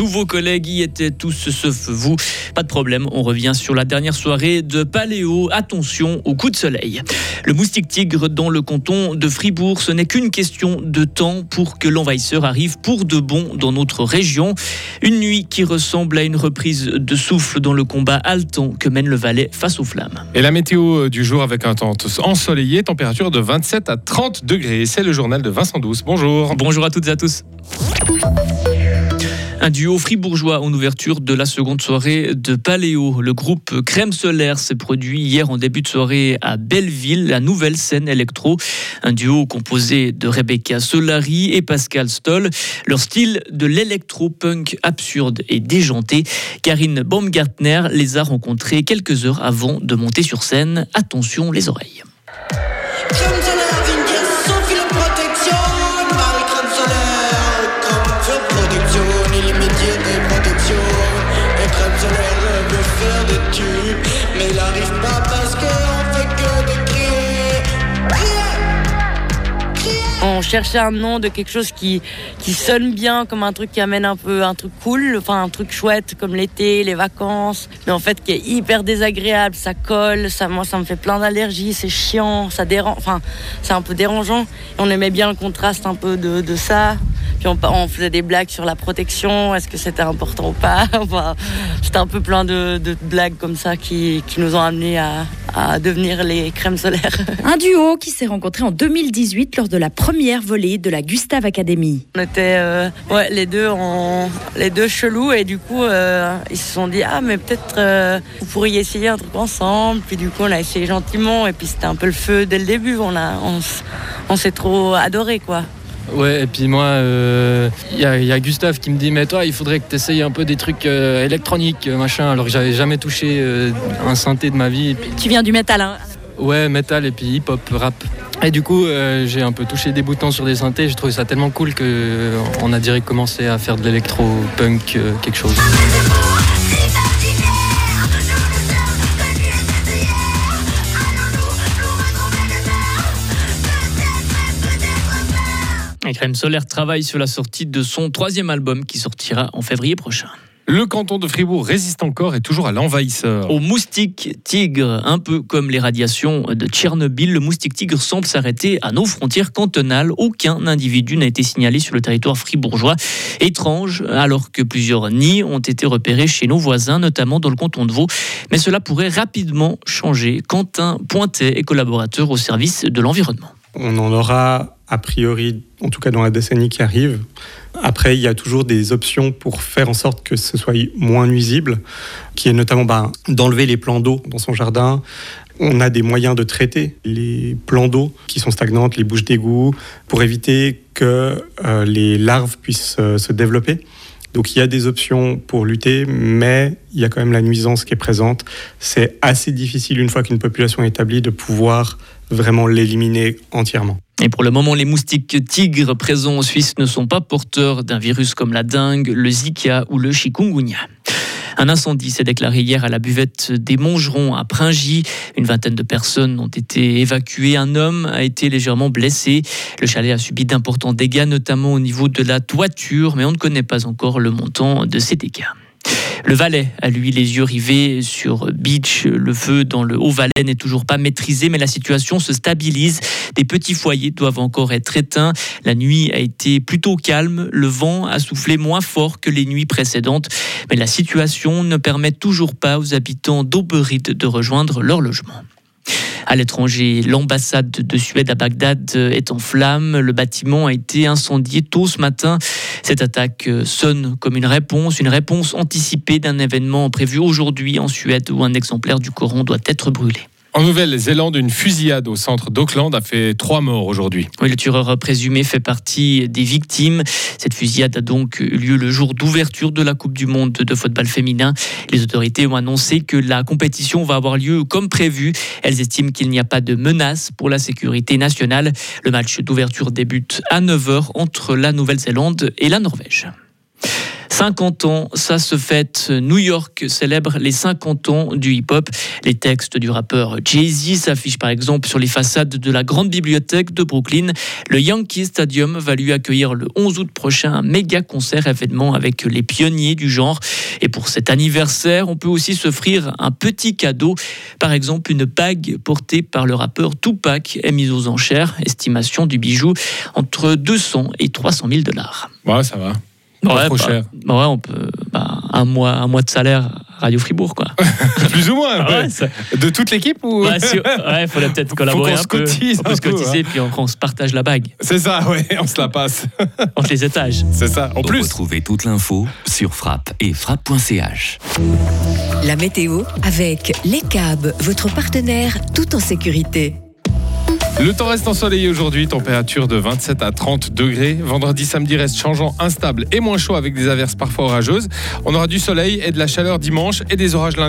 Tous vos collègues y étaient tous sauf vous. Pas de problème, on revient sur la dernière soirée de Paléo. Attention au coup de soleil. Le moustique tigre dans le canton de Fribourg, ce n'est qu'une question de temps pour que l'envahisseur arrive pour de bon dans notre région. Une nuit qui ressemble à une reprise de souffle dans le combat haletant que mène le Valais face aux flammes. Et la météo du jour avec un temps ensoleillé, température de 27 à 30 degrés. C'est le journal de Vincent Douce. Bonjour. Bonjour à toutes et à tous. Un duo fribourgeois en ouverture de la seconde soirée de Paléo. Le groupe Crème Solaire s'est produit hier en début de soirée à Belleville, la nouvelle scène électro. Un duo composé de Rebecca Solari et Pascal Stoll. Leur style de l'électro-punk absurde et déjanté. Karine Baumgartner les a rencontrés quelques heures avant de monter sur scène. Attention les oreilles. On cherchait un nom de quelque chose qui, qui sonne bien, comme un truc qui amène un peu un truc cool, enfin un truc chouette comme l'été, les vacances, mais en fait qui est hyper désagréable, ça colle, ça, moi ça me fait plein d'allergies, c'est chiant, ça dérange, enfin c'est un peu dérangeant. on aimait bien le contraste un peu de, de ça. Puis on, faisait des blagues sur la protection, est-ce que c'était important ou pas? Enfin, c'était un peu plein de, blagues comme ça qui, qui nous ont amenés à, à, devenir les crèmes solaires. Un duo qui s'est rencontré en 2018 lors de la première volée de la Gustave Academy. On était euh, ouais, les, deux en, les deux chelous et du coup euh, ils se sont dit ah mais peut-être euh, vous pourriez essayer un truc ensemble. Puis du coup on a essayé gentiment et puis c'était un peu le feu dès le début. On, a, on, on s'est trop adoré quoi. Ouais, et puis moi, il euh, y, a Gustave qui me dit Mais toi, il faudrait que tu essayes un peu des trucs euh, électroniques, euh, machin, alors que j'avais jamais touché un synthé de ma vie. Tu viens du métal, hein Ouais, métal et puis hip-hop, rap. Et du coup, j'ai un peu touché des boutons sur des synthés. J'ai trouvé ça tellement cool qu'on a direct commencé à faire de l'électro-punk, quelque chose. Crème Solaire travaille sur la sortie de son troisième album qui sortira en février prochain. Le canton de Fribourg résiste encore et toujours à l'envahisseur. Au moustique tigre, un peu comme les radiations de Tchernobyl, le moustique tigre semble s'arrêter à nos frontières cantonales. Aucun individu n'a été signalé sur le territoire fribourgeois. Étrange, alors que plusieurs nids ont été repérés chez nos voisins, notamment dans le canton de Vaud. Mais cela pourrait rapidement changer. Quentin Pointet est collaborateur au service de l'environnement. On en aura a priori, en tout cas dans la décennie qui arrive. Après, il y a toujours des options pour faire en sorte que ce soit moins nuisible, qui est notamment bah, d'enlever les plans d'eau dans son jardin. On a des moyens de traiter les plans d'eau qui sont stagnantes, les bouches d'égout, pour éviter que euh, les larves puissent euh, se développer. Donc il y a des options pour lutter, mais il y a quand même la nuisance qui est présente. C'est assez difficile, une fois qu'une population est établie, de pouvoir vraiment l'éliminer entièrement. Et pour le moment, les moustiques tigres présents en Suisse ne sont pas porteurs d'un virus comme la dengue, le Zika ou le chikungunya. Un incendie s'est déclaré hier à la buvette des Mongerons à Pringy. Une vingtaine de personnes ont été évacuées. Un homme a été légèrement blessé. Le chalet a subi d'importants dégâts, notamment au niveau de la toiture, mais on ne connaît pas encore le montant de ces dégâts. Le Valais a lui les yeux rivés sur Beach. Le feu dans le Haut-Valais n'est toujours pas maîtrisé, mais la situation se stabilise. Des petits foyers doivent encore être éteints. La nuit a été plutôt calme. Le vent a soufflé moins fort que les nuits précédentes, mais la situation ne permet toujours pas aux habitants d'Auberide de rejoindre leur logement à l'étranger. L'ambassade de Suède à Bagdad est en flammes. Le bâtiment a été incendié tôt ce matin. Cette attaque sonne comme une réponse, une réponse anticipée d'un événement prévu aujourd'hui en Suède où un exemplaire du Coran doit être brûlé. En Nouvelle-Zélande, une fusillade au centre d'Auckland a fait trois morts aujourd'hui. Oui, le tueur présumé fait partie des victimes. Cette fusillade a donc eu lieu le jour d'ouverture de la Coupe du Monde de football féminin. Les autorités ont annoncé que la compétition va avoir lieu comme prévu. Elles estiment qu'il n'y a pas de menace pour la sécurité nationale. Le match d'ouverture débute à 9h entre la Nouvelle-Zélande et la Norvège. 50 ans, ça se fête. New York célèbre les 50 ans du hip-hop. Les textes du rappeur Jay-Z s'affichent par exemple sur les façades de la grande bibliothèque de Brooklyn. Le Yankee Stadium va lui accueillir le 11 août prochain un méga concert événement avec les pionniers du genre. Et pour cet anniversaire, on peut aussi s'offrir un petit cadeau. Par exemple, une bague portée par le rappeur Tupac est mise aux enchères. Estimation du bijou entre 200 et 300 000 dollars. Ça va. Pas trop bah, cher. bah ouais, on peut. bah, un, mois, un mois de salaire Radio Fribourg, quoi. Plus ou moins. Ah ouais. ouais, ça- De toute l'équipe ou Ouais, si- ouais, faudrait peut-être collaborer qu'on un se peu. cotise on peut se cotiser, hein. puis on, on se partage la bague C'est ça, ouais, on se la passe. entre les étages. C'est ça. En plus, Retrouvez toute l'info sur frappe et frappe.ch. La météo avec Les Cabs, votre partenaire tout en sécurité. Le temps reste ensoleillé aujourd'hui, température de 27 à 30 degrés. Vendredi, samedi reste changeant, instable et moins chaud avec des averses parfois orageuses. On aura du soleil et de la chaleur dimanche et des orages lundi.